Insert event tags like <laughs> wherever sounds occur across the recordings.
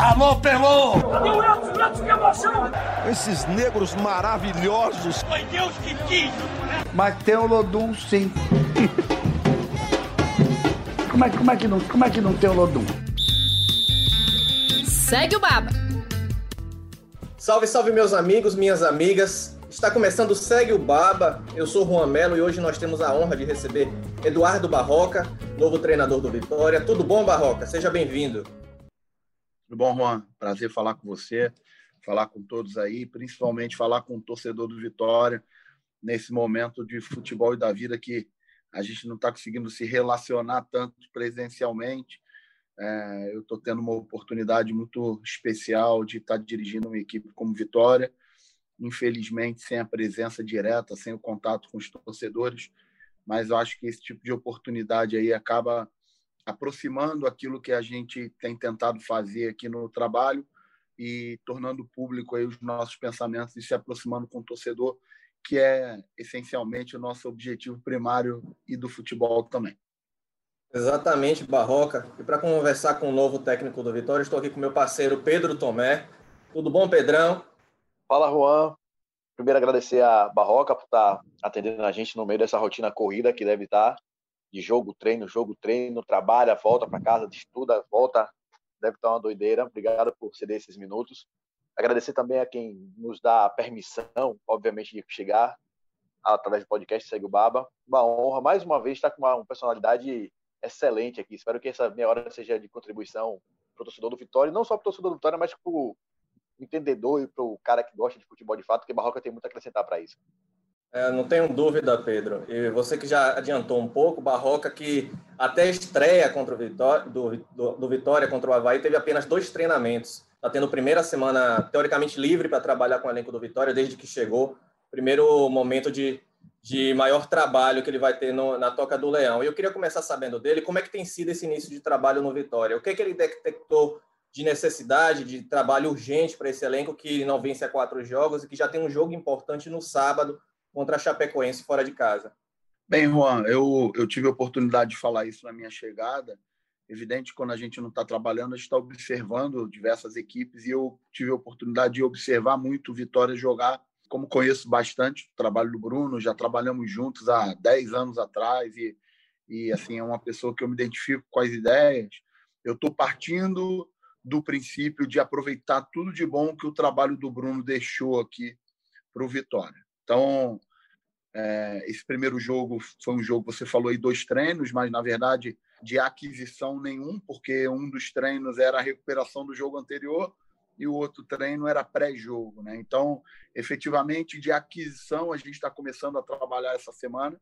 Alô, Pelô! Cadê o Edson? Edson, que emoção! Esses negros maravilhosos. Foi Deus que quis! Mas tem o Lodum, sim. como, é, como, é que não, como é que não tem o Lodum? Segue o Baba. Salve, salve, meus amigos, minhas amigas. Está começando o Segue o Baba. Eu sou Juan Melo e hoje nós temos a honra de receber Eduardo Barroca, novo treinador do Vitória. Tudo bom, Barroca? Seja bem-vindo. Tudo bom, Juan? Prazer falar com você, falar com todos aí, principalmente falar com o torcedor do Vitória nesse momento de futebol e da vida que a gente não está conseguindo se relacionar tanto presencialmente. É, eu estou tendo uma oportunidade muito especial de estar tá dirigindo uma equipe como Vitória, infelizmente sem a presença direta, sem o contato com os torcedores, mas eu acho que esse tipo de oportunidade aí acaba aproximando aquilo que a gente tem tentado fazer aqui no trabalho e tornando público aí os nossos pensamentos e se aproximando com o torcedor, que é essencialmente o nosso objetivo primário e do futebol também. Exatamente, Barroca. E para conversar com o novo técnico do Vitória, estou aqui com meu parceiro Pedro Tomé. Tudo bom, Pedrão? Fala, Juan. Primeiro, agradecer a Barroca por estar atendendo a gente no meio dessa rotina corrida que deve estar de jogo, treino, jogo, treino, trabalha, volta para casa, estuda, volta. Deve estar uma doideira. Obrigado por ceder esses minutos. Agradecer também a quem nos dá a permissão, obviamente, de chegar através do podcast Segue o Baba. Uma honra, mais uma vez, estar com uma personalidade excelente aqui. Espero que essa meia hora seja de contribuição para o torcedor do Vitória, não só para o torcedor do Vitória, mas para o entendedor e para o cara que gosta de futebol de fato, que Barroca tem muito a acrescentar para isso. É, não tenho dúvida, Pedro. E você que já adiantou um pouco, Barroca, que até estreia contra o Vitória, do, do, do Vitória contra o Havaí, teve apenas dois treinamentos. Está tendo primeira semana, teoricamente, livre para trabalhar com o elenco do Vitória desde que chegou. Primeiro momento de, de maior trabalho que ele vai ter no, na Toca do Leão. E eu queria começar sabendo dele como é que tem sido esse início de trabalho no Vitória. O que, é que ele detectou de necessidade, de trabalho urgente para esse elenco que não vence a quatro jogos e que já tem um jogo importante no sábado contra a Chapecoense fora de casa. Bem, Juan, eu, eu tive a oportunidade de falar isso na minha chegada. Evidente, quando a gente não está trabalhando, a gente está observando diversas equipes e eu tive a oportunidade de observar muito o Vitória jogar. Como conheço bastante o trabalho do Bruno, já trabalhamos juntos há 10 anos atrás e, e assim, é uma pessoa que eu me identifico com as ideias. Eu estou partindo do princípio de aproveitar tudo de bom que o trabalho do Bruno deixou aqui para o Vitória. Então, é, esse primeiro jogo foi um jogo, você falou aí, dois treinos, mas na verdade de aquisição nenhum, porque um dos treinos era a recuperação do jogo anterior e o outro treino era pré-jogo. Né? Então, efetivamente, de aquisição, a gente está começando a trabalhar essa semana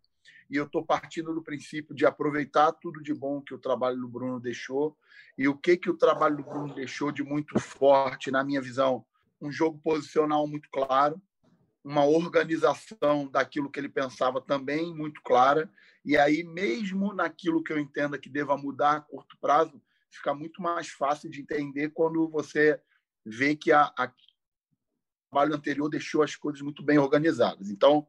e eu estou partindo do princípio de aproveitar tudo de bom que o trabalho do Bruno deixou e o que, que o trabalho do Bruno deixou de muito forte, na minha visão, um jogo posicional muito claro, uma organização daquilo que ele pensava também muito clara. E aí, mesmo naquilo que eu entenda que deva mudar a curto prazo, fica muito mais fácil de entender quando você vê que a, a o trabalho anterior deixou as coisas muito bem organizadas. Então,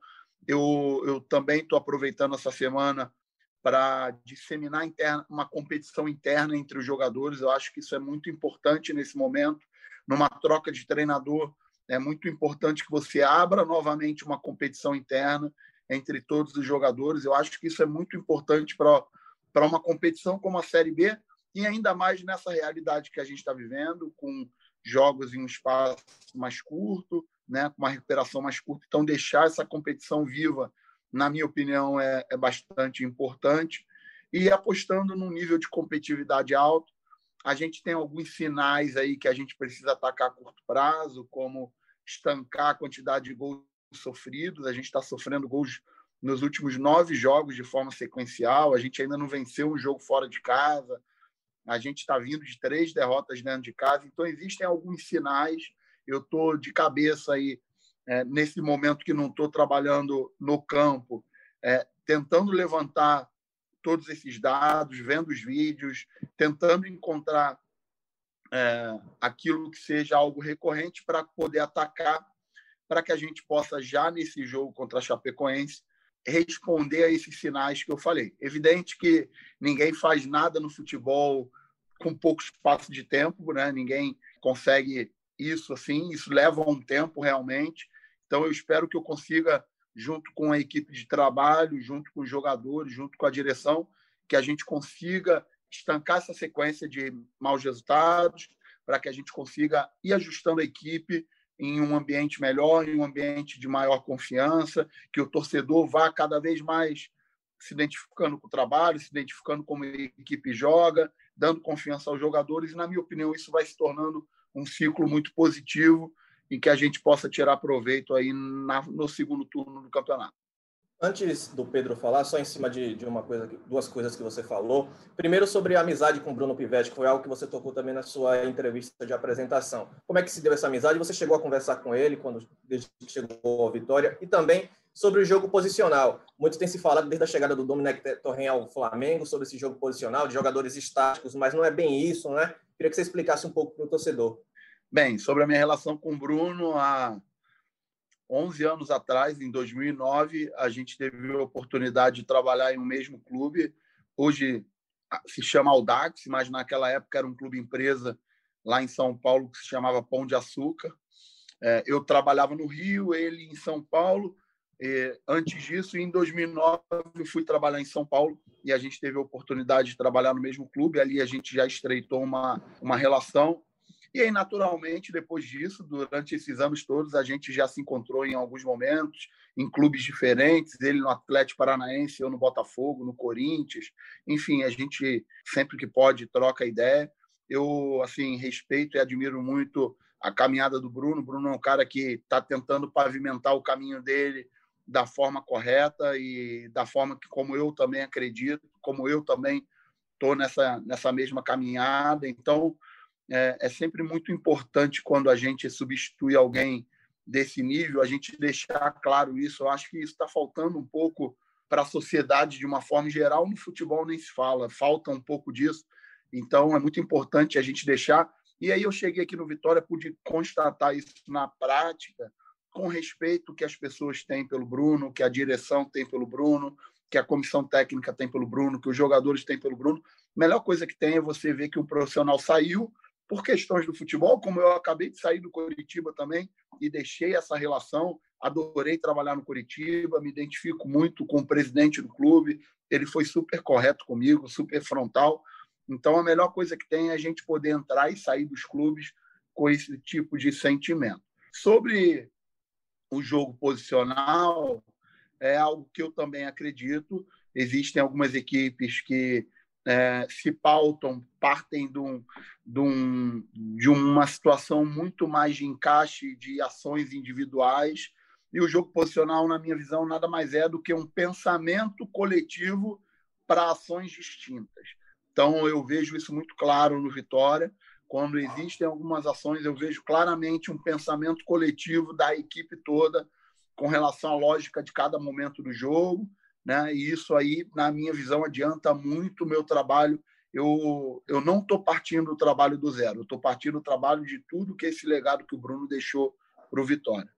eu, eu também estou aproveitando essa semana para disseminar interna, uma competição interna entre os jogadores. Eu acho que isso é muito importante nesse momento, numa troca de treinador é muito importante que você abra novamente uma competição interna entre todos os jogadores. Eu acho que isso é muito importante para uma competição como a Série B e ainda mais nessa realidade que a gente está vivendo, com jogos em um espaço mais curto, né, com uma recuperação mais curta. Então, deixar essa competição viva, na minha opinião, é, é bastante importante. E apostando num nível de competitividade alto, a gente tem alguns sinais aí que a gente precisa atacar a curto prazo, como estancar a quantidade de gols sofridos. A gente está sofrendo gols nos últimos nove jogos de forma sequencial. A gente ainda não venceu um jogo fora de casa. A gente está vindo de três derrotas dentro de casa. Então, existem alguns sinais. Eu estou de cabeça aí, é, nesse momento que não estou trabalhando no campo, é, tentando levantar todos esses dados, vendo os vídeos, tentando encontrar é, aquilo que seja algo recorrente para poder atacar, para que a gente possa, já nesse jogo contra a Chapecoense, responder a esses sinais que eu falei. Evidente que ninguém faz nada no futebol com pouco espaço de tempo, né? Ninguém consegue isso assim, isso leva um tempo realmente. Então eu espero que eu consiga junto com a equipe de trabalho, junto com os jogadores, junto com a direção, que a gente consiga estancar essa sequência de maus resultados, para que a gente consiga ir ajustando a equipe em um ambiente melhor, em um ambiente de maior confiança, que o torcedor vá cada vez mais se identificando com o trabalho, se identificando como a equipe joga, dando confiança aos jogadores, e, na minha opinião, isso vai se tornando um ciclo muito positivo e que a gente possa tirar proveito aí na, no segundo turno do campeonato. Antes do Pedro falar, só em cima de, de uma coisa, duas coisas que você falou. Primeiro sobre a amizade com o Bruno Pivetti, que foi algo que você tocou também na sua entrevista de apresentação. Como é que se deu essa amizade? Você chegou a conversar com ele quando desde que chegou à Vitória e também sobre o jogo posicional. Muito tem se falado desde a chegada do Dominic Torren ao Flamengo sobre esse jogo posicional de jogadores estáticos, mas não é bem isso, né? Queria que você explicasse um pouco para o torcedor. Bem, sobre a minha relação com o Bruno, há 11 anos atrás, em 2009, a gente teve a oportunidade de trabalhar em um mesmo clube. Hoje se chama Audax, mas naquela época era um clube empresa lá em São Paulo que se chamava Pão de Açúcar. É, eu trabalhava no Rio, ele em São Paulo. antes disso, em 2009, eu fui trabalhar em São Paulo e a gente teve a oportunidade de trabalhar no mesmo clube. Ali a gente já estreitou uma, uma relação e aí, naturalmente, depois disso, durante esses anos todos, a gente já se encontrou em alguns momentos, em clubes diferentes, ele no Atlético Paranaense, eu no Botafogo, no Corinthians. Enfim, a gente sempre que pode troca ideia. Eu, assim, respeito e admiro muito a caminhada do Bruno. O Bruno é um cara que está tentando pavimentar o caminho dele da forma correta e da forma que, como eu também acredito, como eu também estou nessa, nessa mesma caminhada. Então, é, é sempre muito importante quando a gente substitui alguém desse nível, a gente deixar claro isso. Eu acho que isso está faltando um pouco para a sociedade de uma forma geral. No futebol nem se fala, falta um pouco disso. Então é muito importante a gente deixar. E aí eu cheguei aqui no Vitória, pude constatar isso na prática, com respeito que as pessoas têm pelo Bruno, que a direção tem pelo Bruno, que a comissão técnica tem pelo Bruno, que os jogadores têm pelo Bruno. A melhor coisa que tem é você ver que o profissional saiu por questões do futebol, como eu acabei de sair do Curitiba também e deixei essa relação, adorei trabalhar no Curitiba, me identifico muito com o presidente do clube, ele foi super correto comigo, super frontal. Então a melhor coisa que tem é a gente poder entrar e sair dos clubes com esse tipo de sentimento. Sobre o jogo posicional, é algo que eu também acredito. Existem algumas equipes que é, se pautam, partem de, um, de, um, de uma situação muito mais de encaixe de ações individuais. E o jogo posicional, na minha visão, nada mais é do que um pensamento coletivo para ações distintas. Então, eu vejo isso muito claro no Vitória. Quando existem algumas ações, eu vejo claramente um pensamento coletivo da equipe toda com relação à lógica de cada momento do jogo né? E isso aí, na minha visão, adianta muito o meu trabalho. Eu, eu não estou partindo do trabalho do zero, estou partindo do trabalho de tudo que esse legado que o Bruno deixou para o Vitória.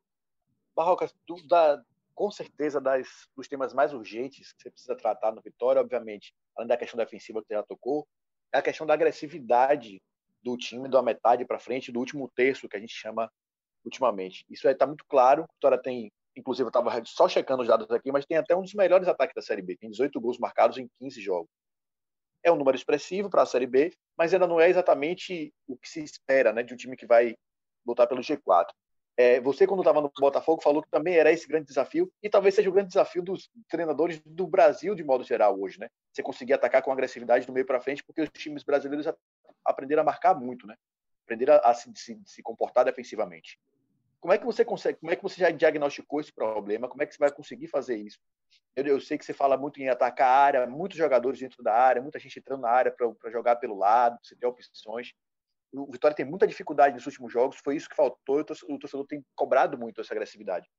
Barroca, dá, com certeza das, dos temas mais urgentes que você precisa tratar no Vitória, obviamente, além da questão defensiva que você já tocou, é a questão da agressividade do time, da metade para frente, do último terço que a gente chama ultimamente. Isso está muito claro. A Vitória tem inclusive eu estava só checando os dados aqui, mas tem até um dos melhores ataques da Série B, tem 18 gols marcados em 15 jogos. É um número expressivo para a Série B, mas ainda não é exatamente o que se espera né, de um time que vai lutar pelo G4. É, você, quando estava no Botafogo, falou que também era esse grande desafio, e talvez seja o grande desafio dos treinadores do Brasil, de modo geral, hoje. Né? Você conseguir atacar com agressividade do meio para frente, porque os times brasileiros aprenderam a marcar muito, né? aprenderam a, se, se, se comportar defensivamente. Como é que você consegue? Como é que você já diagnosticou esse problema? Como é que você vai conseguir fazer isso? Eu, eu sei que você fala muito em atacar a área, muitos jogadores dentro da área, muita gente entrando na área para jogar pelo lado, você tem opções. O Vitória tem muita dificuldade nos últimos jogos, foi isso que faltou. O torcedor tem cobrado muito essa agressividade.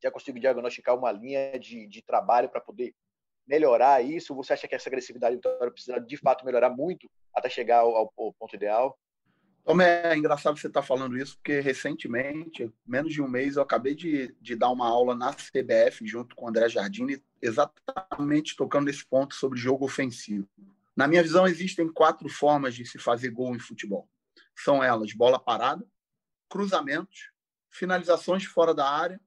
Já consigo diagnosticar uma linha de, de trabalho para poder melhorar isso? Você acha que essa agressividade do Vitória precisa de fato melhorar muito até chegar ao, ao ponto ideal? Como é engraçado você estar tá falando isso, porque recentemente, menos de um mês, eu acabei de, de dar uma aula na CBF junto com o André Jardini, exatamente tocando nesse ponto sobre jogo ofensivo. Na minha visão, existem quatro formas de se fazer gol em futebol. São elas bola parada, cruzamentos, finalizações fora da área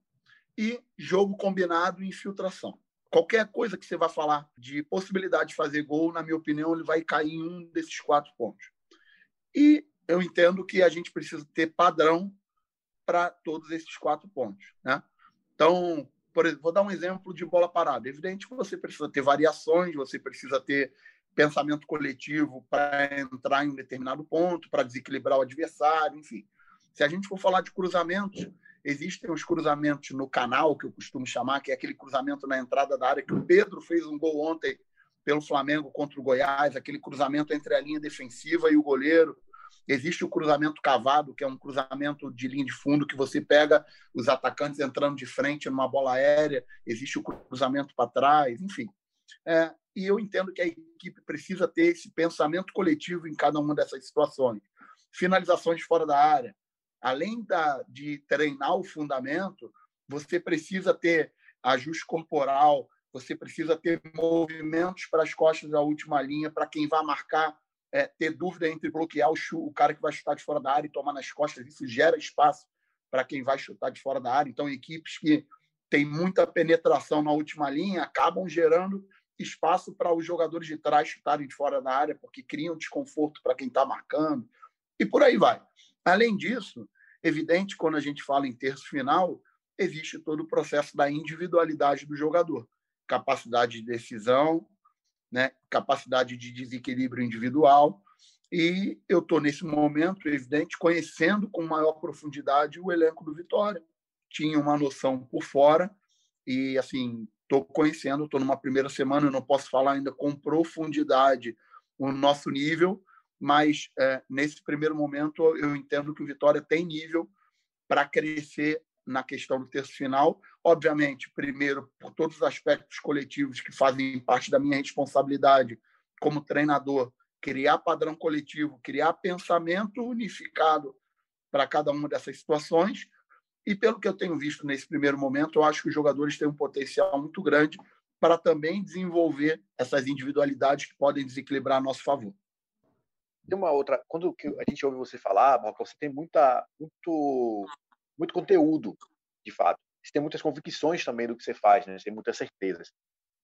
e jogo combinado e infiltração. Qualquer coisa que você vá falar de possibilidade de fazer gol, na minha opinião, ele vai cair em um desses quatro pontos. E eu entendo que a gente precisa ter padrão para todos esses quatro pontos. Né? Então, exemplo, vou dar um exemplo de bola parada. Evidente que você precisa ter variações, você precisa ter pensamento coletivo para entrar em um determinado ponto, para desequilibrar o adversário, enfim. Se a gente for falar de cruzamentos, existem os cruzamentos no canal, que eu costumo chamar, que é aquele cruzamento na entrada da área, que o Pedro fez um gol ontem pelo Flamengo contra o Goiás, aquele cruzamento entre a linha defensiva e o goleiro. Existe o cruzamento cavado, que é um cruzamento de linha de fundo que você pega os atacantes entrando de frente numa bola aérea. Existe o cruzamento para trás, enfim. É, e eu entendo que a equipe precisa ter esse pensamento coletivo em cada uma dessas situações. Finalizações fora da área. Além da, de treinar o fundamento, você precisa ter ajuste corporal, você precisa ter movimentos para as costas da última linha, para quem vai marcar, é, ter dúvida entre bloquear o, o cara que vai chutar de fora da área e tomar nas costas. Isso gera espaço para quem vai chutar de fora da área. Então, equipes que têm muita penetração na última linha acabam gerando espaço para os jogadores de trás chutarem de fora da área, porque criam desconforto para quem está marcando, e por aí vai. Além disso, evidente, quando a gente fala em terço final, existe todo o processo da individualidade do jogador, capacidade de decisão, né, capacidade de desequilíbrio individual, e eu estou nesse momento, evidente, conhecendo com maior profundidade o elenco do Vitória. Tinha uma noção por fora e assim estou conhecendo, estou numa primeira semana, eu não posso falar ainda com profundidade o nosso nível, mas é, nesse primeiro momento eu entendo que o Vitória tem nível para crescer na questão do terço final. Obviamente, primeiro, por todos os aspectos coletivos que fazem parte da minha responsabilidade como treinador, criar padrão coletivo, criar pensamento unificado para cada uma dessas situações, e pelo que eu tenho visto nesse primeiro momento, eu acho que os jogadores têm um potencial muito grande para também desenvolver essas individualidades que podem desequilibrar a nosso favor. Tem uma outra, quando a gente ouve você falar, você tem muita, muito, muito conteúdo, de fato. Você tem muitas convicções também do que você faz, né? Você tem muitas certezas.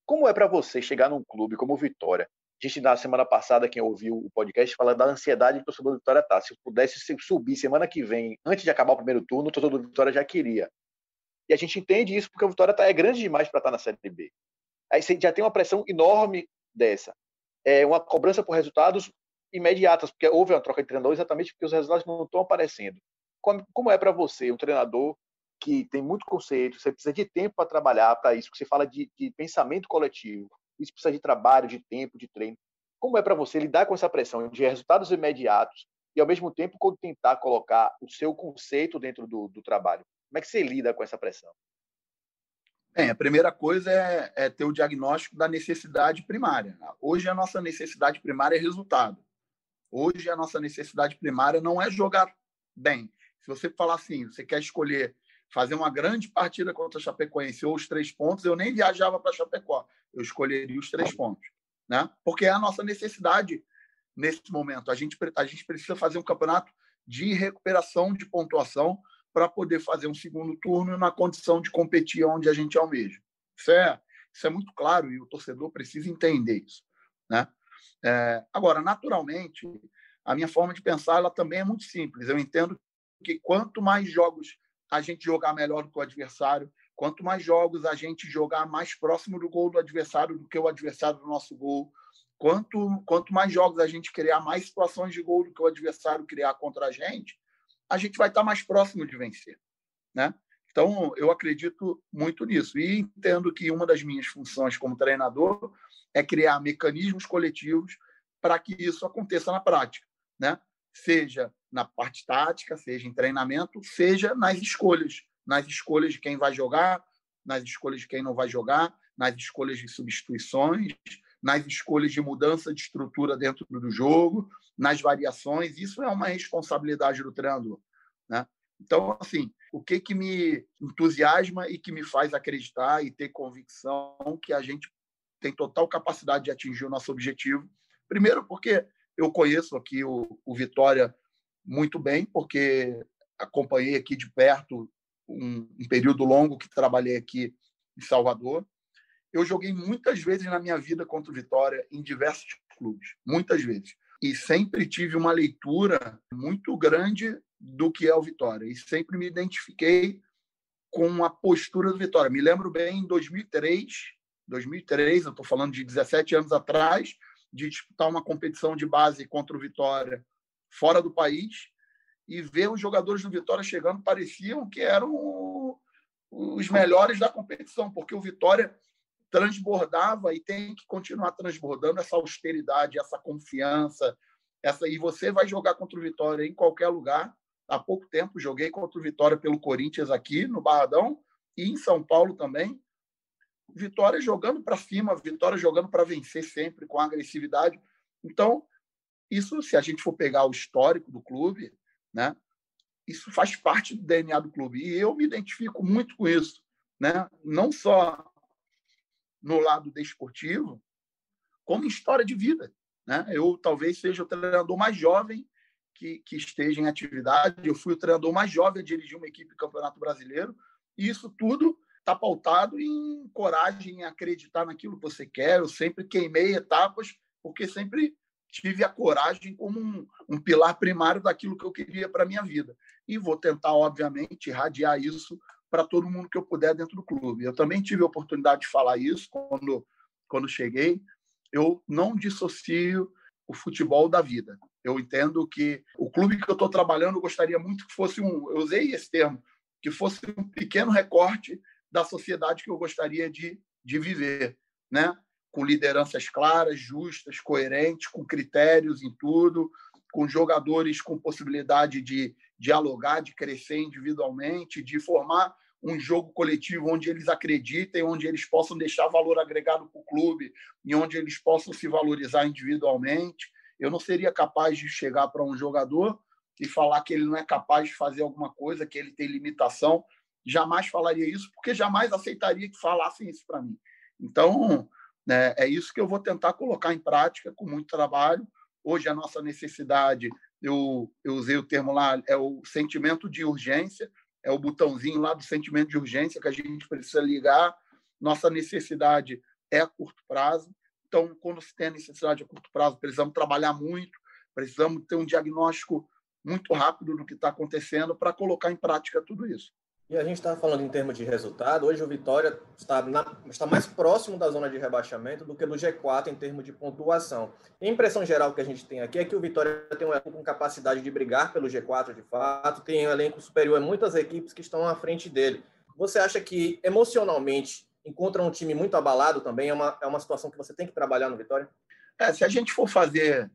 Como é para você chegar num clube como o Vitória, a gente, na semana passada, quem ouviu o podcast, fala da ansiedade que o torcedor do Vitória tá. Se pudesse subir semana que vem, antes de acabar o primeiro turno, o torcedor do Vitória já queria. E a gente entende isso porque o Vitória tá, é grande demais para estar tá na Série B. Aí você já tem uma pressão enorme dessa. É uma cobrança por resultados imediatas, porque houve uma troca de treinador exatamente porque os resultados não estão aparecendo. Como, como é para você, um treinador que tem muito conceito, você precisa de tempo para trabalhar para isso, que você fala de, de pensamento coletivo, isso precisa de trabalho, de tempo, de treino. Como é para você lidar com essa pressão de resultados imediatos e, ao mesmo tempo, tentar colocar o seu conceito dentro do, do trabalho? Como é que você lida com essa pressão? Bem, a primeira coisa é, é, ter o diagnóstico da necessidade primária. Hoje, a nossa necessidade primária é resultado. Hoje, a nossa necessidade primária não é jogar bem. Se você falar assim, você quer escolher fazer uma grande partida contra a Chapecoense ou os três pontos, eu nem viajava para Chapecó. Eu escolheria os três pontos. Né? Porque é a nossa necessidade nesse momento. A gente, a gente precisa fazer um campeonato de recuperação de pontuação para poder fazer um segundo turno na condição de competir onde a gente almeja. Isso é, isso é muito claro e o torcedor precisa entender isso. Né? É, agora, naturalmente, a minha forma de pensar ela também é muito simples. Eu entendo que quanto mais jogos a gente jogar melhor do que o adversário. Quanto mais jogos a gente jogar mais próximo do gol do adversário do que o adversário do nosso gol, quanto, quanto mais jogos a gente criar mais situações de gol do que o adversário criar contra a gente, a gente vai estar mais próximo de vencer, né? Então, eu acredito muito nisso e entendo que uma das minhas funções como treinador é criar mecanismos coletivos para que isso aconteça na prática, né? Seja na parte tática, seja em treinamento, seja nas escolhas, nas escolhas de quem vai jogar, nas escolhas de quem não vai jogar, nas escolhas de substituições, nas escolhas de mudança de estrutura dentro do jogo, nas variações. Isso é uma responsabilidade do treinador, né? Então, assim, o que que me entusiasma e que me faz acreditar e ter convicção que a gente tem total capacidade de atingir o nosso objetivo Primeiro, porque eu conheço aqui o, o Vitória muito bem, porque acompanhei aqui de perto um, um período longo que trabalhei aqui em Salvador. Eu joguei muitas vezes na minha vida contra o Vitória em diversos clubes, muitas vezes. E sempre tive uma leitura muito grande do que é o Vitória. E sempre me identifiquei com a postura do Vitória. Me lembro bem em 2003, 2003, eu estou falando de 17 anos atrás, de disputar uma competição de base contra o Vitória fora do país e ver os jogadores do Vitória chegando pareciam que eram os melhores da competição, porque o Vitória transbordava e tem que continuar transbordando essa austeridade, essa confiança, essa e você vai jogar contra o Vitória em qualquer lugar. Há pouco tempo joguei contra o Vitória pelo Corinthians aqui no Barradão e em São Paulo também. Vitória jogando para cima, Vitória jogando para vencer sempre com agressividade. Então, isso se a gente for pegar o histórico do clube, né? Isso faz parte do DNA do clube e eu me identifico muito com isso, né? Não só no lado desportivo, como em história de vida, né? Eu talvez seja o treinador mais jovem que, que esteja em atividade. Eu fui o treinador mais jovem a dirigir uma equipe do Campeonato Brasileiro e isso tudo está pautado em coragem, em acreditar naquilo que você quer. Eu sempre queimei etapas porque sempre tive a coragem como um, um pilar primário daquilo que eu queria para a minha vida. E vou tentar, obviamente, irradiar isso para todo mundo que eu puder dentro do clube. Eu também tive a oportunidade de falar isso quando, quando cheguei. Eu não dissocio o futebol da vida. Eu entendo que o clube que eu estou trabalhando, eu gostaria muito que fosse um, eu usei esse termo, que fosse um pequeno recorte da sociedade que eu gostaria de, de viver, né? Com lideranças claras, justas, coerentes, com critérios em tudo, com jogadores com possibilidade de dialogar, de crescer individualmente, de formar um jogo coletivo onde eles acreditem, onde eles possam deixar valor agregado para o clube e onde eles possam se valorizar individualmente. Eu não seria capaz de chegar para um jogador e falar que ele não é capaz de fazer alguma coisa, que ele tem limitação. Jamais falaria isso, porque jamais aceitaria que falassem isso para mim. Então, né? É isso que eu vou tentar colocar em prática com muito trabalho. Hoje, a nossa necessidade, eu, eu usei o termo lá, é o sentimento de urgência, é o botãozinho lá do sentimento de urgência que a gente precisa ligar. Nossa necessidade é a curto prazo. Então, quando se tem a necessidade a curto prazo, precisamos trabalhar muito, precisamos ter um diagnóstico muito rápido do que está acontecendo para colocar em prática tudo isso. E a gente está falando em termos de resultado. Hoje o Vitória está, na, está mais próximo da zona de rebaixamento do que do G4 em termos de pontuação. a impressão geral que a gente tem aqui é que o Vitória tem um elenco com capacidade de brigar pelo G4 de fato, tem um elenco superior a muitas equipes que estão à frente dele. Você acha que emocionalmente encontra um time muito abalado também? É uma, é uma situação que você tem que trabalhar no Vitória? É, se a gente for fazer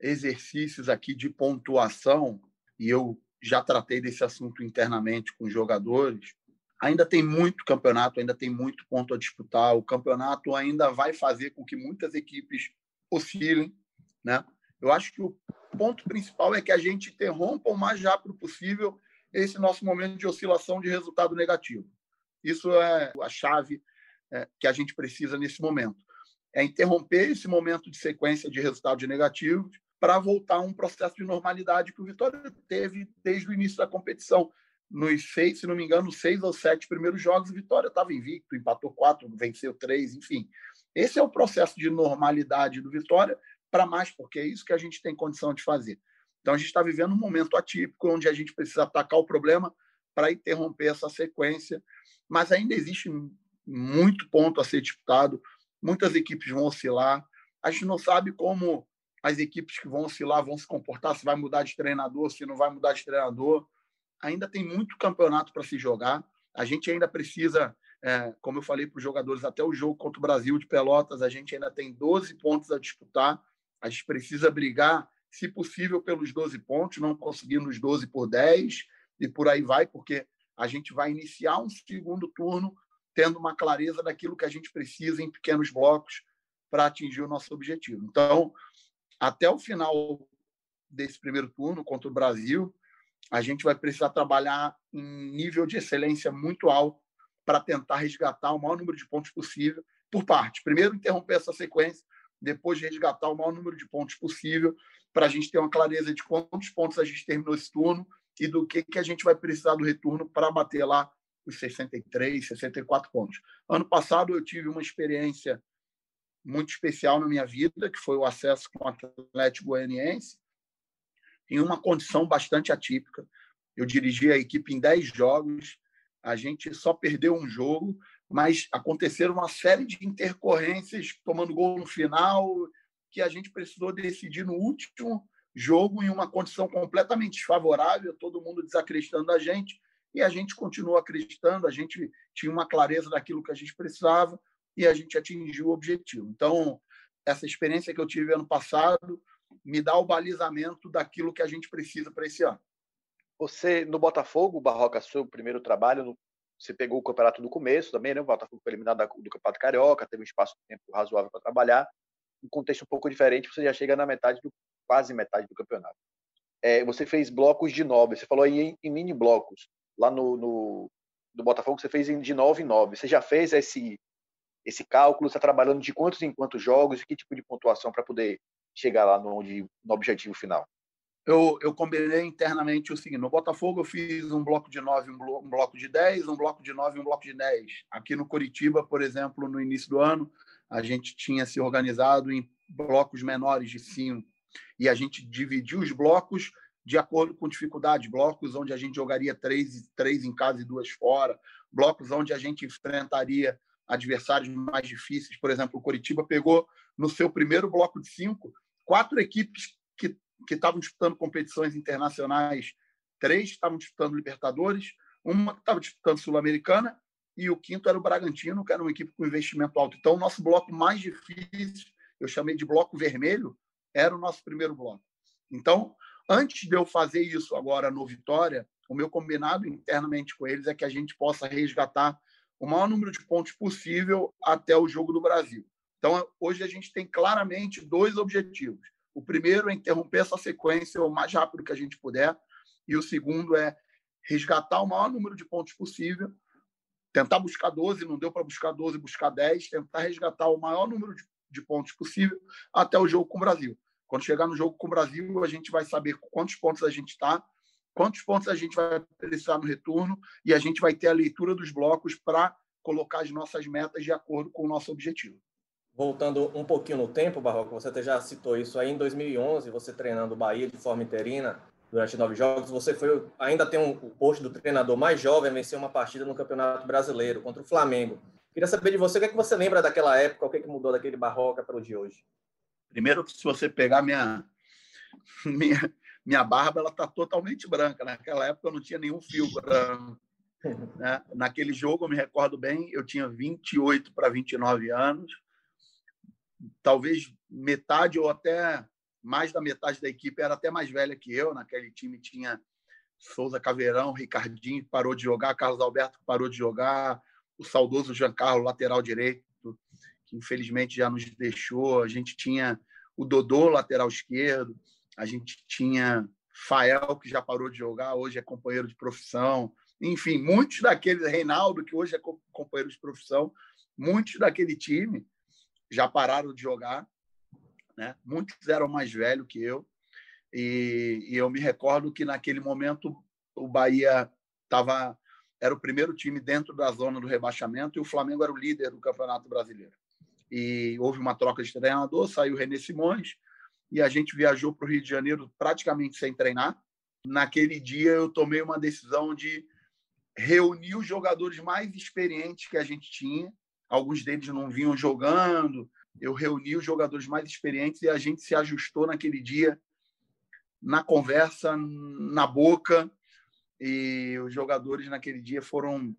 exercícios aqui de pontuação, e eu já tratei desse assunto internamente com jogadores. Ainda tem muito campeonato, ainda tem muito ponto a disputar. O campeonato ainda vai fazer com que muitas equipes oscilem, né? Eu acho que o ponto principal é que a gente interrompa o mais rápido possível esse nosso momento de oscilação de resultado negativo. Isso é a chave é, que a gente precisa nesse momento. É interromper esse momento de sequência de resultados negativos para voltar a um processo de normalidade que o Vitória teve desde o início da competição. Nos seis, se não me engano, seis ou sete primeiros jogos, o Vitória estava invicto, empatou quatro, venceu três, enfim. Esse é o processo de normalidade do Vitória, para mais, porque é isso que a gente tem condição de fazer. Então, a gente está vivendo um momento atípico, onde a gente precisa atacar o problema para interromper essa sequência, mas ainda existe muito ponto a ser disputado, muitas equipes vão oscilar, a gente não sabe como as equipes que vão oscilar vão se comportar, se vai mudar de treinador, se não vai mudar de treinador. Ainda tem muito campeonato para se jogar. A gente ainda precisa, é, como eu falei para os jogadores, até o jogo contra o Brasil de Pelotas, a gente ainda tem 12 pontos a disputar. A gente precisa brigar, se possível, pelos 12 pontos, não conseguindo os 12 por 10 e por aí vai, porque a gente vai iniciar um segundo turno tendo uma clareza daquilo que a gente precisa em pequenos blocos para atingir o nosso objetivo. Então, até o final desse primeiro turno contra o Brasil, a gente vai precisar trabalhar em nível de excelência muito alto para tentar resgatar o maior número de pontos possível por parte. Primeiro, interromper essa sequência depois resgatar o maior número de pontos possível, para a gente ter uma clareza de quantos pontos a gente terminou esse turno e do que, que a gente vai precisar do retorno para bater lá os 63, 64 pontos. Ano passado eu tive uma experiência muito especial na minha vida, que foi o acesso com o Atlético Goianiense, em uma condição bastante atípica. Eu dirigi a equipe em 10 jogos, a gente só perdeu um jogo, mas aconteceram uma série de intercorrências, tomando gol no final, que a gente precisou decidir no último jogo em uma condição completamente desfavorável, todo mundo desacreditando a gente, e a gente continuou acreditando, a gente tinha uma clareza daquilo que a gente precisava e a gente atingiu o objetivo. Então, essa experiência que eu tive ano passado me dá o balizamento daquilo que a gente precisa para esse ano. Você, no Botafogo, Barroca, seu primeiro trabalho, você pegou o campeonato do começo também, né? O Botafogo foi eliminado do Campeonato Carioca, teve um espaço de tempo razoável para trabalhar. Um contexto um pouco diferente, você já chega na metade, do, quase metade do campeonato. É, você fez blocos de nove, você falou aí em, em mini blocos. Lá no, no, do Botafogo, você fez de nove em nove. Você já fez esse, esse cálculo? Está trabalhando de quantos em quantos jogos? Que tipo de pontuação para poder chegar lá no, no objetivo final? eu, eu combinei internamente o seguinte: no Botafogo eu fiz um bloco de 9, um, blo um bloco de 10, um bloco de 9 e um bloco de 10. Aqui no Curitiba, por exemplo, no início do ano, a gente tinha se organizado em blocos menores de 5 e a gente dividiu os blocos de acordo com dificuldade. Blocos onde a gente jogaria três, três em casa e duas fora, blocos onde a gente enfrentaria adversários mais difíceis. Por exemplo, o Curitiba pegou no seu primeiro bloco de cinco quatro equipes que que estavam disputando competições internacionais, três estavam disputando Libertadores, uma que estava disputando Sul-Americana e o quinto era o Bragantino, que era uma equipe com investimento alto. Então, o nosso bloco mais difícil, eu chamei de bloco vermelho, era o nosso primeiro bloco. Então, antes de eu fazer isso agora no Vitória, o meu combinado internamente com eles é que a gente possa resgatar o maior número de pontos possível até o jogo do Brasil. Então, hoje a gente tem claramente dois objetivos. O primeiro é interromper essa sequência o mais rápido que a gente puder, e o segundo é resgatar o maior número de pontos possível, tentar buscar 12, não deu para buscar 12, buscar 10, tentar resgatar o maior número de, pontos possível até o jogo com o Brasil. Quando chegar no jogo com o Brasil, a gente vai saber quantos pontos a gente está, quantos pontos a gente vai precisar no retorno, e a gente vai ter a leitura dos blocos para colocar as nossas metas de acordo com o nosso objetivo voltando um pouquinho no tempo, Barroco, você já citou isso aí em 2011, você treinando o Bahia de forma interina durante nove jogos, você foi ainda tem um, o posto do treinador mais jovem a vencer uma partida no Campeonato Brasileiro contra o Flamengo. Queria saber de você o que, é que você lembra daquela época, o que, é que mudou daquele Barroca para o de hoje. Primeiro, se você pegar minha <laughs> minha, minha barba, ela está totalmente branca. Naquela época eu não tinha nenhum fio branco. Né? Naquele jogo, eu me recordo bem, eu tinha 28 para 29 anos talvez metade ou até mais da metade da equipe era até mais velha que eu. Naquele time tinha Souza Caveirão, Ricardinho, que parou de jogar, Carlos Alberto, que parou de jogar, o saudoso Giancarlo, lateral direito, que infelizmente já nos deixou. A gente tinha o Dodô, lateral esquerdo, a gente tinha Fael, que já parou de jogar, hoje é companheiro de profissão. Enfim, muitos daqueles, Reinaldo, que hoje é companheiro de profissão, muitos daquele time já pararam de jogar, né? Muitos eram mais velhos que eu. E, e eu me recordo que naquele momento o Bahia estava era o primeiro time dentro da zona do rebaixamento e o Flamengo era o líder do Campeonato Brasileiro. E houve uma troca de treinador, saiu o René Simões e a gente viajou para o Rio de Janeiro praticamente sem treinar. Naquele dia eu tomei uma decisão de reunir os jogadores mais experientes que a gente tinha alguns deles não vinham jogando. Eu reuni os jogadores mais experientes e a gente se ajustou naquele dia, na conversa, na boca. E os jogadores naquele dia foram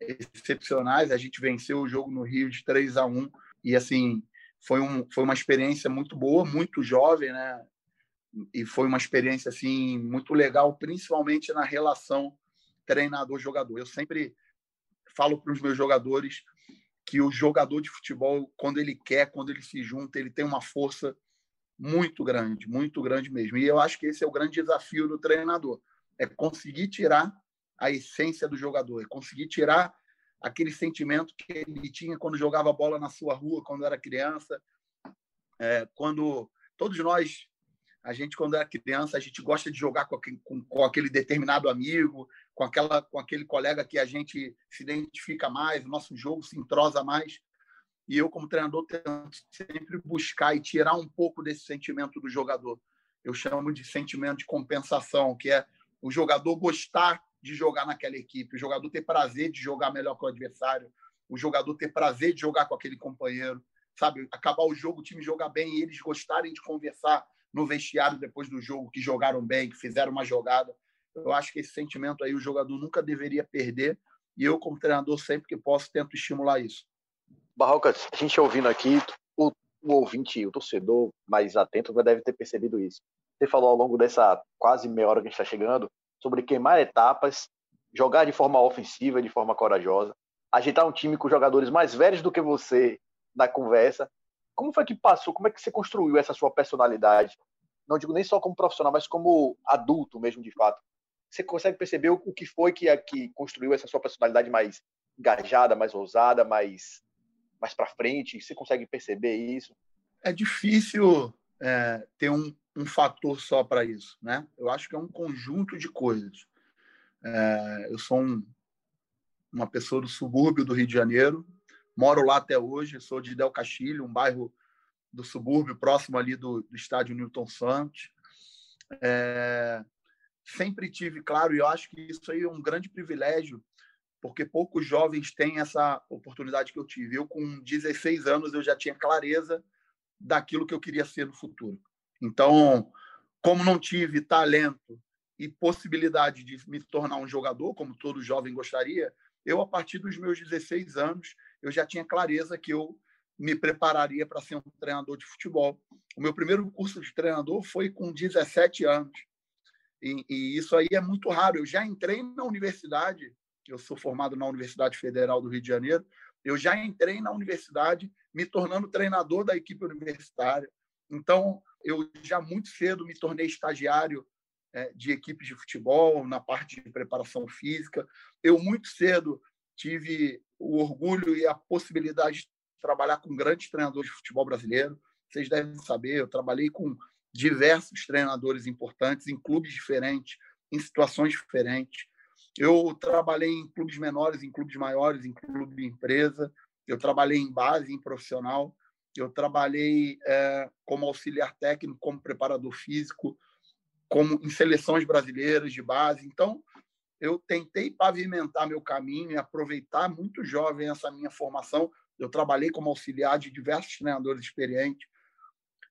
excepcionais. A gente venceu o jogo no Rio de 3 a 1 e assim foi, um, foi uma experiência muito boa, muito jovem, né? E foi uma experiência assim muito legal, principalmente na relação treinador-jogador. Eu sempre falo para os meus jogadores que o jogador de futebol, quando ele quer, quando ele se junta, ele tem uma força muito grande, muito grande mesmo. E eu acho que esse é o grande desafio do treinador, é conseguir tirar a essência do jogador, é conseguir tirar aquele sentimento que ele tinha quando jogava bola na sua rua, quando era criança, É, quando todos nós, a gente quando era criança, a gente gosta de jogar com aquele, com, com aquele determinado amigo, com aquela, com aquele colega que a gente se identifica mais, o nosso jogo se entrosa mais. E eu, como treinador, tento sempre buscar e tirar um pouco desse sentimento do jogador. Eu chamo de sentimento de compensação, que é o jogador gostar de jogar naquela equipe, o jogador ter prazer de jogar melhor que o adversário, o jogador ter prazer de jogar com aquele companheiro, sabe? Acabar o jogo, o time jogar bem e eles gostarem de conversar no vestiário depois do jogo, que jogaram bem, que fizeram uma jogada. Eu acho que esse sentimento aí o jogador nunca deveria perder e eu, como treinador, sempre que posso, tento estimular isso. Barroca, a gente ouvindo aqui, o, o ouvinte, o torcedor mais atento deve ter percebido isso. Você falou ao longo dessa quase meia hora que a gente está chegando sobre queimar etapas, jogar de forma ofensiva, de forma corajosa, ajeitar um time com jogadores mais velhos do que você na conversa. Como foi que passou? Como é que você construiu essa sua personalidade? Não digo nem só como profissional, mas como adulto mesmo, de fato. Você consegue perceber o que foi que, que construiu essa sua personalidade mais engajada, mais ousada, mais mais para frente? Você consegue perceber isso? É difícil é, ter um, um fator só para isso, né? Eu acho que é um conjunto de coisas. É, eu sou um, uma pessoa do subúrbio do Rio de Janeiro, moro lá até hoje, sou de Del Castilho, um bairro do subúrbio próximo ali do, do estádio Newton Santos. É, sempre tive claro, e eu acho que isso aí é um grande privilégio porque poucos jovens têm essa oportunidade que eu tive. Eu, com 16 anos, eu já tinha clareza daquilo que eu queria ser no futuro. Então, como não tive talento e possibilidade de me tornar um jogador, como todo jovem gostaria, eu, a partir dos meus 16 anos, eu já tinha clareza que eu me prepararia para ser um treinador de futebol. O meu primeiro curso de treinador foi com 17 anos. E, e isso aí é muito raro. Eu já entrei na universidade eu sou formado na Universidade Federal do Rio de Janeiro, eu já entrei na universidade me tornando treinador da equipe universitária. Então, eu já muito cedo me tornei estagiário é, de equipes de futebol, na parte de preparação física. Eu muito cedo tive o orgulho e a possibilidade de trabalhar com grandes treinadores de futebol brasileiro. Vocês devem saber, eu trabalhei com diversos treinadores importantes em clubes diferentes, em situações diferentes. Eu trabalhei em clubes menores, em clubes maiores, em clube de empresa. Eu trabalhei em base, em profissional. Eu trabalhei é, como auxiliar técnico, como preparador físico, como em seleções brasileiras de base. Então, eu tentei pavimentar meu caminho e aproveitar muito jovem essa minha formação. Eu trabalhei como auxiliar de diversos treinadores experientes.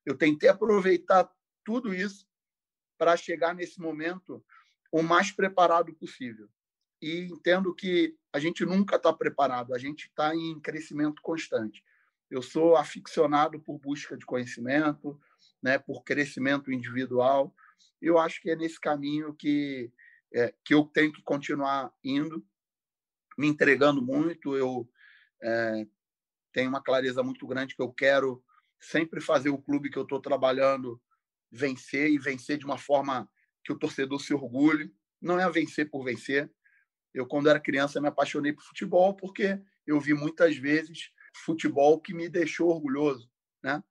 Eu tentei aproveitar tudo isso para chegar nesse momento o mais preparado possível e entendo que a gente nunca está preparado, a gente está em crescimento constante. Eu sou aficionado por busca de conhecimento, né, por crescimento individual. Eu acho que é nesse caminho que é, que eu tenho que continuar indo, me entregando muito. Eu é, tenho uma clareza muito grande que eu quero sempre fazer o clube que eu estou trabalhando vencer e vencer de uma forma que o torcedor se orgulhe. Não é vencer por vencer, eu, quando era criança, me apaixonei por futebol porque eu vi muitas vezes futebol que me deixou orgulhoso, né?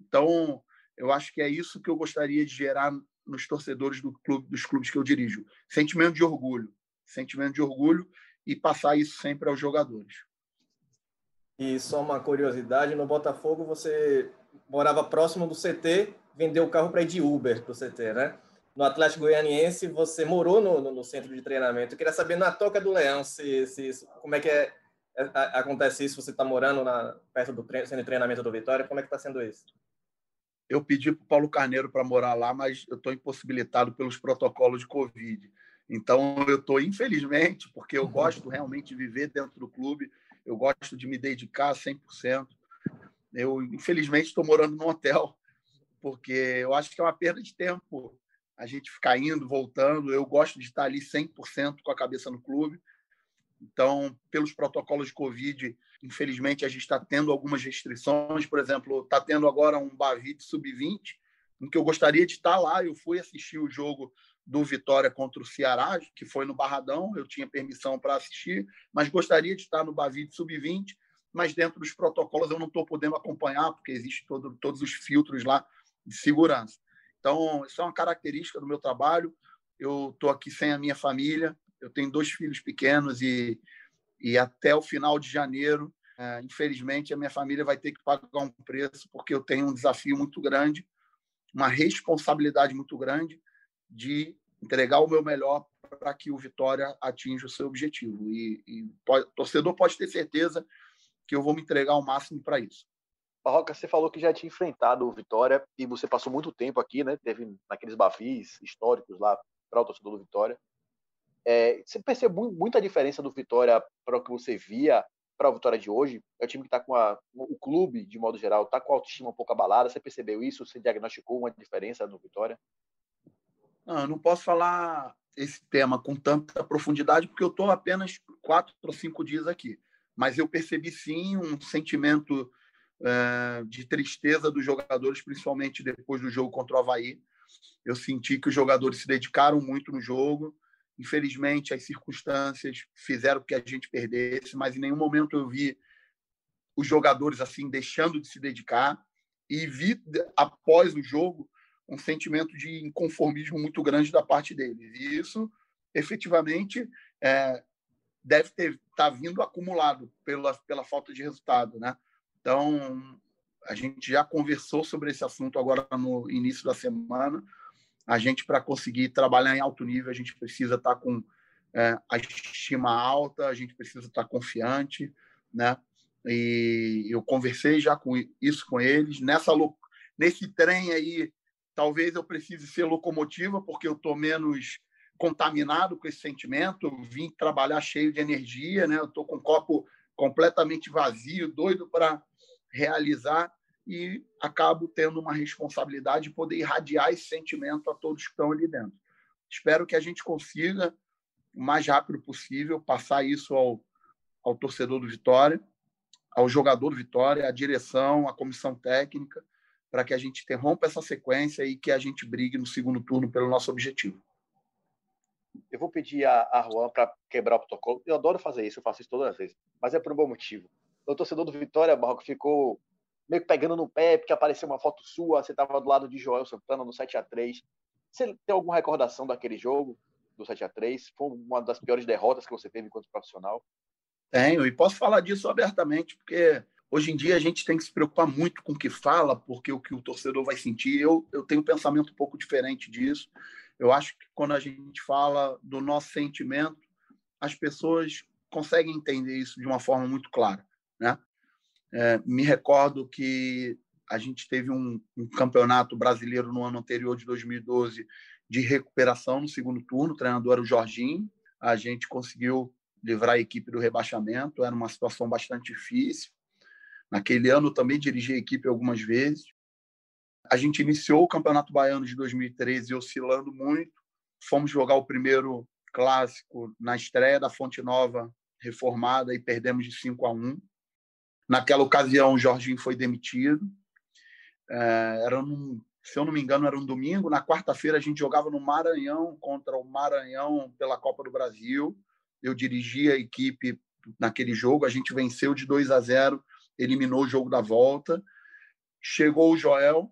Então, eu acho que é isso que eu gostaria de gerar nos torcedores do clube, dos clubes que eu dirijo. Sentimento de orgulho, sentimento de orgulho e passar isso sempre aos jogadores. E só uma curiosidade, no Botafogo você morava próximo do CT, vendeu o carro para ir de Uber para o CT, né? no Atlético Goianiense, você morou no, no, no, centro de treinamento. Eu queria saber na Toca do Leão se, se como é que é, acontece isso. Você está morando na, perto do centro de treinamento do Vitória? Como é que está sendo isso? Eu pedi para o Paulo Carneiro para morar lá, mas eu estou impossibilitado pelos protocolos de Covid. Então, eu estou, infelizmente, porque eu gosto realmente de viver dentro do clube, eu gosto de me dedicar 100%. Eu, infelizmente, estou morando num hotel, porque eu acho que é uma perda de tempo a gente ficar indo, voltando. Eu gosto de estar ali 100% com a cabeça no clube. Então, pelos protocolos de Covid, infelizmente, a gente está tendo algumas restrições. Por exemplo, está tendo agora um Bavite Sub-20, em que eu gostaria de estar lá. Eu fui assistir o jogo do Vitória contra o Ceará, que foi no Barradão. Eu tinha permissão para assistir, mas gostaria de estar no Bavite Sub-20. mas dentro dos protocolos eu não estou podendo acompanhar, porque existem todo, todos os filtros lá de segurança. Então, isso é uma característica do meu trabalho. Eu estou aqui sem a minha família, eu tenho dois filhos pequenos e, e até o final de janeiro, é, infelizmente, a minha família vai ter que pagar um preço, porque eu tenho um desafio muito grande, uma responsabilidade muito grande de entregar o meu melhor para que o Vitória atinja o seu objetivo. E, e pode, torcedor pode ter certeza que eu vou me entregar ao máximo para isso. Barroca, você falou que já tinha enfrentado o Vitória e você passou muito tempo aqui, né? Teve naqueles bafis históricos lá para o torcedor do Vitória. É, você percebeu muita diferença do Vitória para o que você via para o Vitória de hoje? É o time que está com a, o clube, de modo geral, está com a autoestima um pouco abalada. Você percebeu isso? Você diagnosticou uma diferença no Vitória? Não, eu não posso falar esse tema com tanta profundidade porque eu estou apenas quatro ou cinco dias aqui. Mas eu percebi sim um sentimento é, de tristeza dos jogadores, principalmente depois do jogo contra o Havaí. Eu senti que os jogadores se dedicaram muito no jogo. Infelizmente, as circunstâncias fizeram que a gente perdesse, mas em nenhum momento eu vi os jogadores assim deixando de se dedicar e vi após o jogo um sentimento de inconformismo muito grande da parte deles. E isso, efetivamente, é, deve ter tá vindo acumulado pela, pela falta de resultado, né? Então, a gente já conversou sobre esse assunto agora no início da semana a gente, para conseguir trabalhar em alto nível, a gente precisa estar tá com é, a estima alta, a gente precisa estar tá confiante, né? E eu conversei já com isso com eles. Nessa nesse trem aí, talvez eu precise ser locomotiva, porque eu estou menos contaminado com esse sentimento. Eu vim trabalhar cheio de energia, né? Eu estou com o copo completamente vazio, doido para realizar e acabo tendo uma responsabilidade de poder irradiar esse sentimento a todos que estão ali dentro. Espero que a gente consiga, o mais rápido possível, passar isso ao, ao torcedor do Vitória, ao jogador do Vitória, à direção, à comissão técnica, para que a gente interrompa essa sequência e que a gente brigue no segundo turno pelo nosso objetivo. Eu vou pedir a, a Juan para quebrar o protocolo. Eu adoro fazer isso, eu faço isso todas as vezes, mas é por um bom motivo. O torcedor do Vitória, Barroco, ficou meio que pegando no pé, porque apareceu uma foto sua, você estava do lado de Joel Santana no 7 a 3 Você tem alguma recordação daquele jogo, do 7 a 3 Foi uma das piores derrotas que você teve enquanto profissional? Tenho, e posso falar disso abertamente, porque hoje em dia a gente tem que se preocupar muito com o que fala, porque o que o torcedor vai sentir. Eu, eu tenho um pensamento um pouco diferente disso. Eu acho que quando a gente fala do nosso sentimento, as pessoas conseguem entender isso de uma forma muito clara, né? É, me recordo que a gente teve um, um, campeonato brasileiro no ano anterior, de 2012, de recuperação no segundo turno. O treinador era o Jorginho. A gente conseguiu livrar a equipe do rebaixamento. Era uma situação bastante difícil. Naquele ano, também dirigi a equipe algumas vezes. A gente iniciou o Campeonato Baiano de 2013 oscilando muito. Fomos jogar o primeiro clássico na estreia da Fonte Nova reformada e perdemos de 5 a 1 Naquela ocasião, o Jorginho foi demitido. É, era num, se eu não me engano, era um domingo. Na quarta-feira, a gente jogava no Maranhão contra o Maranhão pela Copa do Brasil. Eu dirigi a equipe naquele jogo. A gente venceu de 2 a 0, eliminou o jogo da volta. Chegou o Joel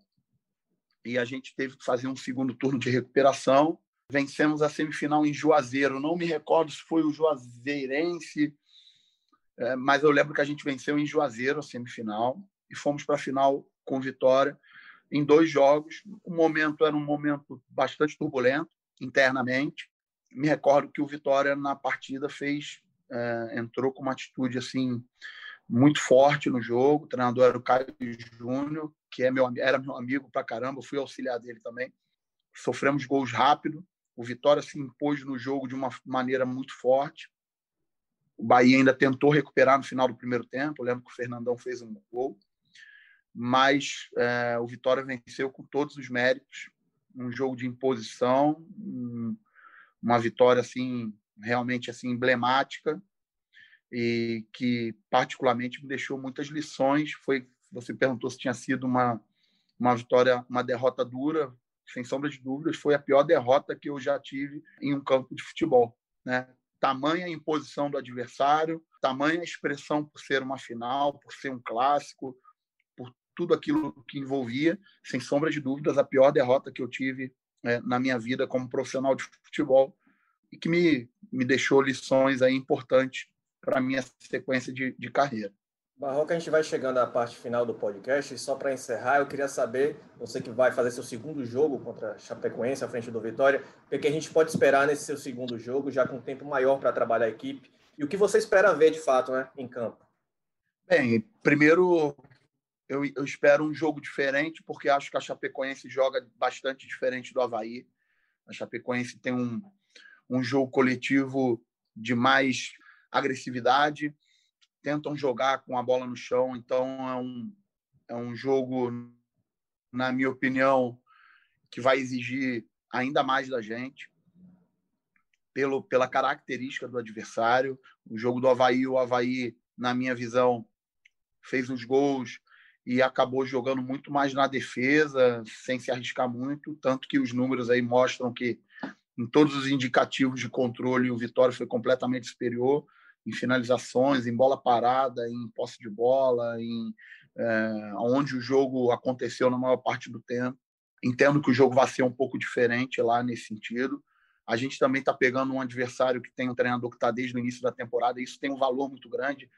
e a gente teve que fazer um segundo turno de recuperação. Vencemos a semifinal em Juazeiro. Não me recordo se foi o Juazeirense é, mas eu lembro que a gente venceu em Juazeiro a semifinal e fomos para a final com vitória em dois jogos. O momento era um momento bastante turbulento internamente. Me recordo que o Vitória na partida fez é, entrou com uma atitude assim muito forte no jogo. O treinador era o Caio Júnior, que é meu, era meu amigo para caramba, fui auxiliar dele também. Sofremos gols rápido. O Vitória se impôs no jogo de uma maneira muito forte. O Bahia ainda tentou recuperar no final do primeiro tempo. Eu lembro que o Fernandão fez um gol, mas é, o Vitória venceu com todos os méritos. Um jogo de imposição, um, uma vitória assim realmente assim emblemática e que particularmente me deixou muitas lições. Foi você perguntou se tinha sido uma uma vitória, uma derrota dura, sem sombra de dúvidas, foi a pior derrota que eu já tive em um campo de futebol, né? Tamanha imposição do adversário, tamanha expressão por ser uma final, por ser um clássico, por tudo aquilo que envolvia, sem sombra de dúvidas, a pior derrota que eu tive é, na minha vida como profissional de futebol e que me, me deixou lições aí importantes para a minha sequência de, de carreira. Barroca, a gente vai chegando à parte final do podcast só para encerrar, eu queria saber, você que vai fazer seu segundo jogo contra a Chapecoense à frente do Vitória, o que a gente pode esperar nesse seu segundo jogo, já com tempo maior para trabalhar a equipe, e o que você espera ver de fato né, em campo? Bem, primeiro eu, eu espero um jogo diferente, porque acho que a Chapecoense joga bastante diferente do Havaí. A Chapecoense tem um, um jogo coletivo de mais agressividade, tentam jogar com a bola no chão, então é um, é um jogo, na minha opinião, que vai exigir ainda mais da gente, pelo, pela característica do adversário. O jogo do Havaí, o Havaí, na minha visão, fez os gols e acabou jogando muito mais na defesa, sem se arriscar muito, tanto que os números aí mostram que em todos os indicativos de controle o Vitória foi completamente superior em finalizações, em bola parada, em posse de bola, em é, onde o jogo aconteceu na maior parte do tempo. Entendo que o jogo vai ser um pouco diferente lá nesse sentido. A gente também está pegando um adversário que tem um treinador que está desde o início da temporada. E isso tem um valor muito grande.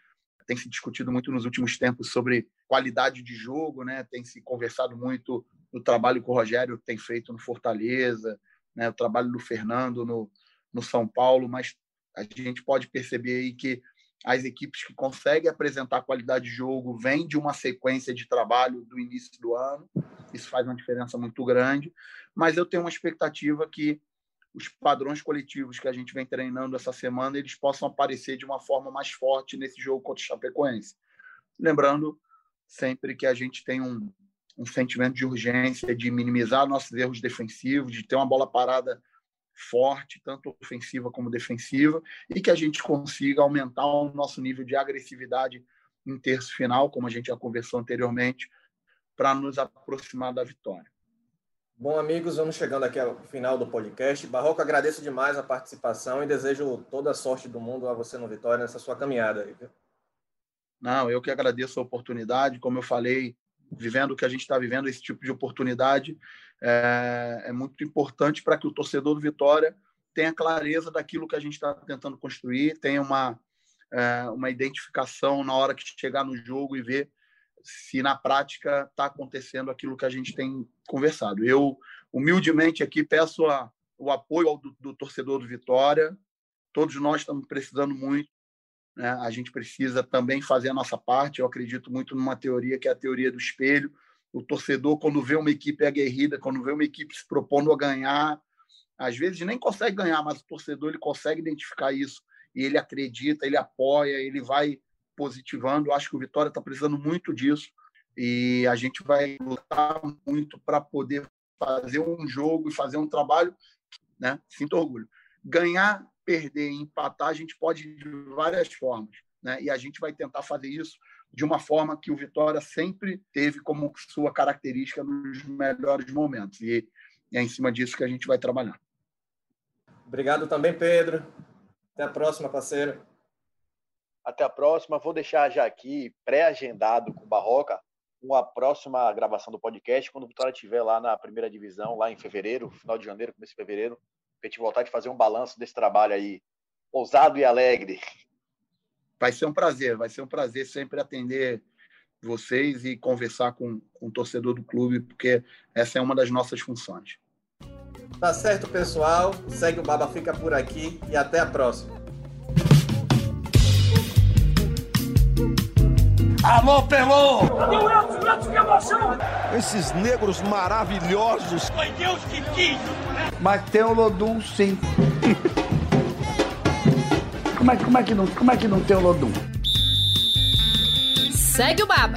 Tem se discutido muito nos últimos tempos sobre qualidade de jogo, né? Tem se conversado muito no trabalho que o Rogério tem feito no Fortaleza, né? O trabalho do Fernando no, no São Paulo, mas a gente pode perceber aí que as equipes que conseguem apresentar qualidade de jogo vêm de uma sequência de trabalho do início do ano. Isso faz uma diferença muito grande. Mas eu tenho uma expectativa que os padrões coletivos que a gente vem treinando essa semana eles possam aparecer de uma forma mais forte nesse jogo contra o Chapecoense. Lembrando sempre que a gente tem um, um sentimento de urgência de minimizar nossos erros defensivos, de ter uma bola parada forte, tanto ofensiva como defensiva, e que a gente consiga aumentar o nosso nível de agressividade em terço final, como a gente já conversou anteriormente, para nos aproximar da vitória. Bom, amigos, vamos chegando aqui ao final do podcast. Barroco, agradeço demais a participação e desejo toda a sorte do mundo a você no Vitória nessa sua caminhada. Aí, Não, eu que agradeço a oportunidade. Como eu falei, vivendo o que a gente está vivendo, esse tipo de oportunidade é, é muito importante para que o torcedor do Vitória tenha clareza daquilo que a gente está tentando construir, tenha uma, é, uma identificação na hora que chegar no jogo e ver se na prática está acontecendo aquilo que a gente tem conversado. Eu, humildemente, aqui peço a, o apoio do, do torcedor do Vitória. Todos nós estamos precisando muito né? A gente precisa também fazer a nossa parte. Eu acredito muito numa teoria que é a teoria do espelho. O torcedor, quando vê uma equipe aguerrida, quando vê uma equipe se propondo a ganhar, às vezes nem consegue ganhar, mas o torcedor ele consegue identificar isso e ele acredita, ele apoia, ele vai positivando. Eu acho que o Vitória está precisando muito disso e a gente vai lutar muito para poder fazer um jogo e fazer um trabalho, né? Sinto orgulho. Ganhar perder e empatar, a gente pode de várias formas. Né? E a gente vai tentar fazer isso de uma forma que o Vitória sempre teve como sua característica nos melhores momentos. E é em cima disso que a gente vai trabalhar. Obrigado também, Pedro. Até a próxima, parceiro. Até a próxima. Vou deixar já aqui pré-agendado com o Barroca uma próxima gravação do podcast quando o Vitória estiver lá na primeira divisão, lá em fevereiro, final de janeiro, começo de fevereiro a gente voltar de fazer um balanço desse trabalho aí, ousado e alegre. Vai ser um prazer, vai ser um prazer sempre atender vocês e conversar com, com o torcedor do clube, porque essa é uma das nossas funções. Tá certo, pessoal. Segue o Baba Fica por aqui e até a próxima. Alô, Pelô! Meu que emoção! Esses negros maravilhosos. Foi Deus que quis! Mas tem o Lodum, sim. <laughs> como, é, como, é que não, como é que não tem o Lodum? Segue o Baba.